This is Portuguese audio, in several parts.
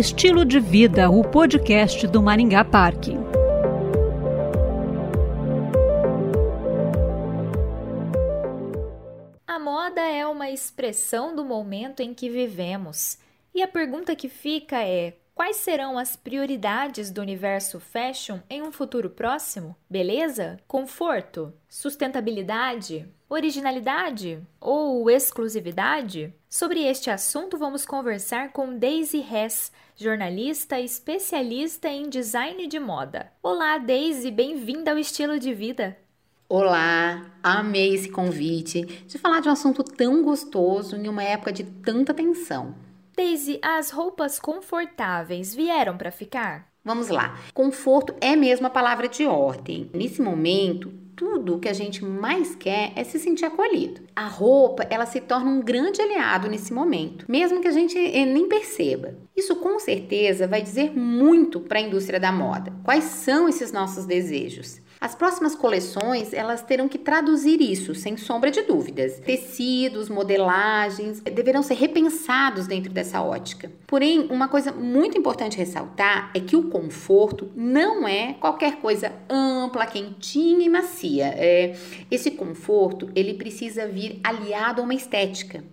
Estilo de Vida, o podcast do Maringá Parque. A moda é uma expressão do momento em que vivemos. E a pergunta que fica é: quais serão as prioridades do universo fashion em um futuro próximo? Beleza? Conforto? Sustentabilidade? Originalidade ou exclusividade? Sobre este assunto, vamos conversar com Daisy Hess, jornalista especialista em design de moda. Olá, Daisy, bem-vinda ao Estilo de Vida. Olá, amei esse convite de falar de um assunto tão gostoso em uma época de tanta tensão. Daisy, as roupas confortáveis vieram para ficar? Vamos lá. Conforto é mesmo a palavra de ordem. Nesse momento, tudo que a gente mais quer é se sentir acolhido. A roupa, ela se torna um grande aliado nesse momento, mesmo que a gente eh, nem perceba. Isso com certeza vai dizer muito para a indústria da moda. Quais são esses nossos desejos? As próximas coleções, elas terão que traduzir isso, sem sombra de dúvidas. Tecidos, modelagens deverão ser repensados dentro dessa ótica. Porém, uma coisa muito importante ressaltar é que o conforto não é qualquer coisa ampla, quentinha e macia. É, esse conforto, ele precisa vir aliado a uma estética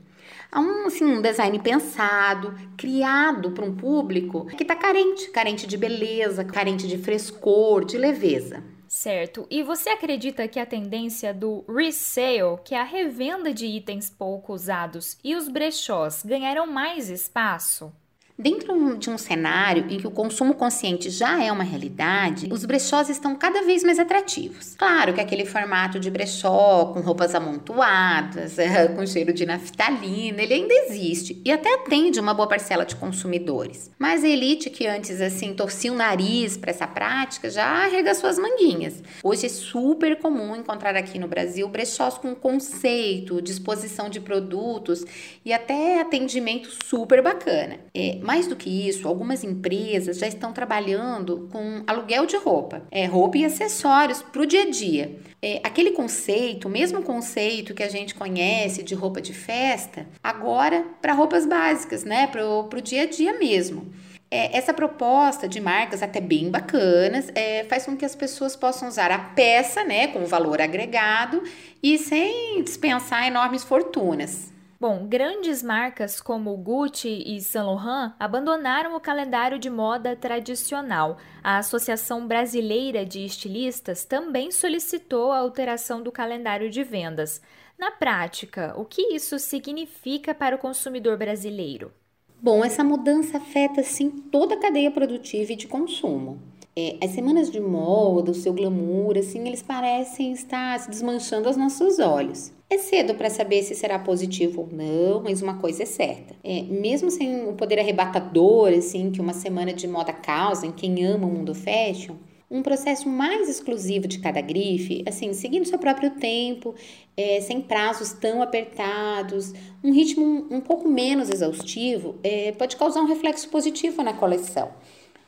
a um, assim, um design pensado, criado para um público que está carente, carente de beleza, carente de frescor, de leveza. Certo. E você acredita que a tendência do resale, que é a revenda de itens pouco usados, e os brechós ganharão mais espaço? Dentro de um cenário em que o consumo consciente já é uma realidade, os brechós estão cada vez mais atrativos. Claro que aquele formato de brechó com roupas amontoadas, é, com cheiro de naftalina, ele ainda existe e até atende uma boa parcela de consumidores. Mas a elite que antes assim torcia o nariz para essa prática já arregaçou as manguinhas. Hoje é super comum encontrar aqui no Brasil brechós com conceito, disposição de produtos e até atendimento super bacana. É, mais do que isso, algumas empresas já estão trabalhando com aluguel de roupa, é, roupa e acessórios para o dia a dia. É, aquele conceito, o mesmo conceito que a gente conhece de roupa de festa, agora para roupas básicas, né? Para o dia a dia mesmo. É, essa proposta de marcas até bem bacanas é, faz com que as pessoas possam usar a peça, né, com valor agregado e sem dispensar enormes fortunas. Bom, grandes marcas como Gucci e Saint Laurent abandonaram o calendário de moda tradicional. A Associação Brasileira de Estilistas também solicitou a alteração do calendário de vendas. Na prática, o que isso significa para o consumidor brasileiro? Bom, essa mudança afeta sim toda a cadeia produtiva e de consumo. É, as semanas de moda, o seu glamour, assim, eles parecem estar se desmanchando aos nossos olhos. É cedo para saber se será positivo ou não, mas uma coisa é certa. É, mesmo sem o poder arrebatador assim que uma semana de moda causa em quem ama o mundo fashion, um processo mais exclusivo de cada grife, assim, seguindo seu próprio tempo, é, sem prazos tão apertados, um ritmo um, pouco menos exaustivo, é, pode causar um reflexo positivo na coleção.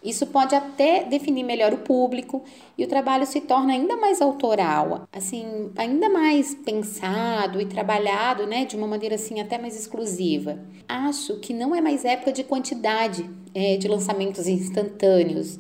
Isso pode até definir melhor o público e o trabalho se torna ainda mais autoral, assim, ainda mais pensado e trabalhado, né, de uma maneira assim até mais exclusiva. Acho que não é mais época de quantidade é, de lançamentos instantâneos.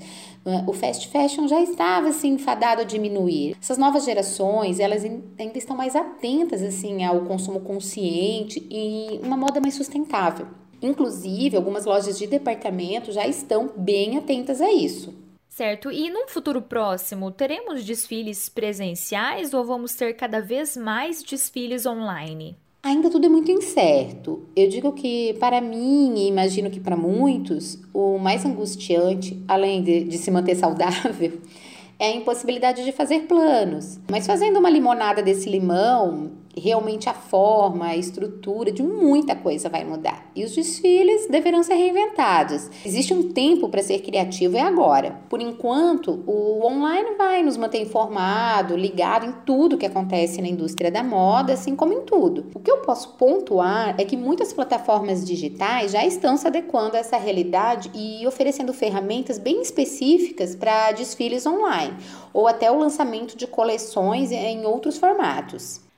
O fast fashion já estava assim fadado a diminuir. Essas novas gerações, elas ainda estão mais atentas assim ao consumo consciente e uma moda mais sustentável. Inclusive, algumas lojas de departamento já estão bem atentas a isso. Certo. E num futuro próximo, teremos desfiles presenciais ou vamos ter cada vez mais desfiles online? Ainda tudo é muito incerto. Eu digo que, para mim, e imagino que para muitos, o mais angustiante, além de, de se manter saudável, é a impossibilidade de fazer planos. Mas fazendo uma limonada desse limão, realmente a forma, a estrutura de muita coisa vai mudar. E os desfiles deverão ser reinventados. Existe um tempo para ser criativo é agora. Por enquanto, o online vai nos manter informado, ligado em tudo que acontece na indústria da moda, assim como em tudo. O que eu posso pontuar é que muitas plataformas digitais já estão se adequando a essa realidade e oferecendo ferramentas bem específicas para desfiles online ou até o lançamento de coleções em outros formatos.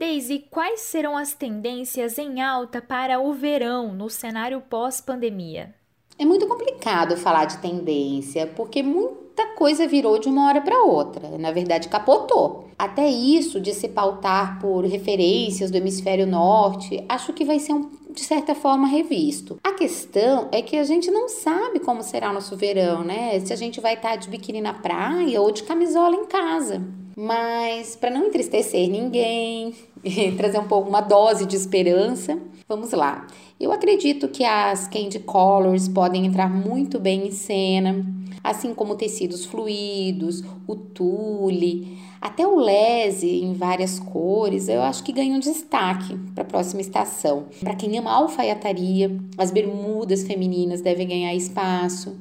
Daisy, quais serão as tendências em alta para o verão no cenário pós-pandemia? É muito complicado falar de tendência, porque muita coisa virou de uma hora para outra. Na verdade, capotou. Até isso de se pautar por referências do hemisfério norte, acho que vai ser um, de certa forma revisto. A questão é que a gente não sabe como será nosso verão, né? Se a gente vai estar de biquíni na praia ou de camisola em casa. Mas para não entristecer ninguém, trazer um pouco uma dose de esperança, vamos lá. Eu acredito que as candy colors podem entrar muito bem em cena, assim como tecidos fluidos, o tule, até o lese em várias cores, eu acho que ganham destaque para a próxima estação. Para quem ama alfaiataria, as bermudas femininas devem ganhar espaço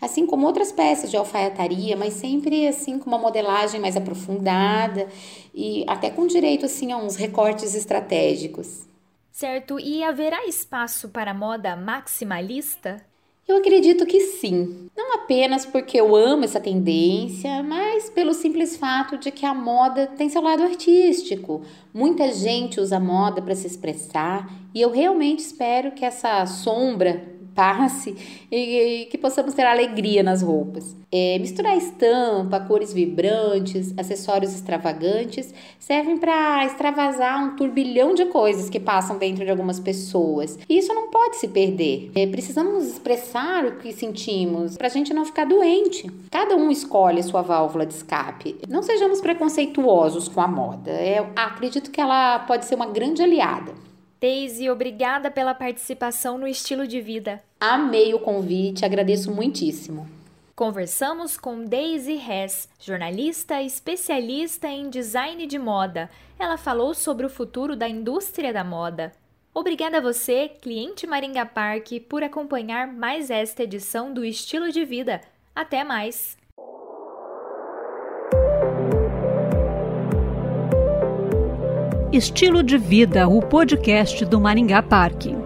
assim como outras peças de alfaiataria, mas sempre assim com uma modelagem mais aprofundada e até com direito assim a uns recortes estratégicos. Certo, e haverá espaço para moda maximalista? Eu acredito que sim. Não apenas porque eu amo essa tendência, mas pelo simples fato de que a moda tem seu lado artístico. Muita gente usa moda para se expressar e eu realmente espero que essa sombra passe e, e que possamos ter alegria nas roupas. É, misturar estampa, cores vibrantes, acessórios extravagantes servem para extravasar um turbilhão de coisas que passam dentro de algumas pessoas. E isso não pode se perder. É, precisamos expressar o que sentimos para a gente não ficar doente. Cada um escolhe sua válvula de escape. Não sejamos preconceituosos com a moda. É, acredito que ela pode ser uma grande aliada. Daisy, obrigada pela participação no Estilo de Vida. Amei o convite, agradeço muitíssimo. Conversamos com Daisy Hess, jornalista especialista em design de moda. Ela falou sobre o futuro da indústria da moda. Obrigada a você, cliente Maringa Park, por acompanhar mais esta edição do Estilo de Vida. Até mais! Estilo de Vida, o podcast do Maringá Parque.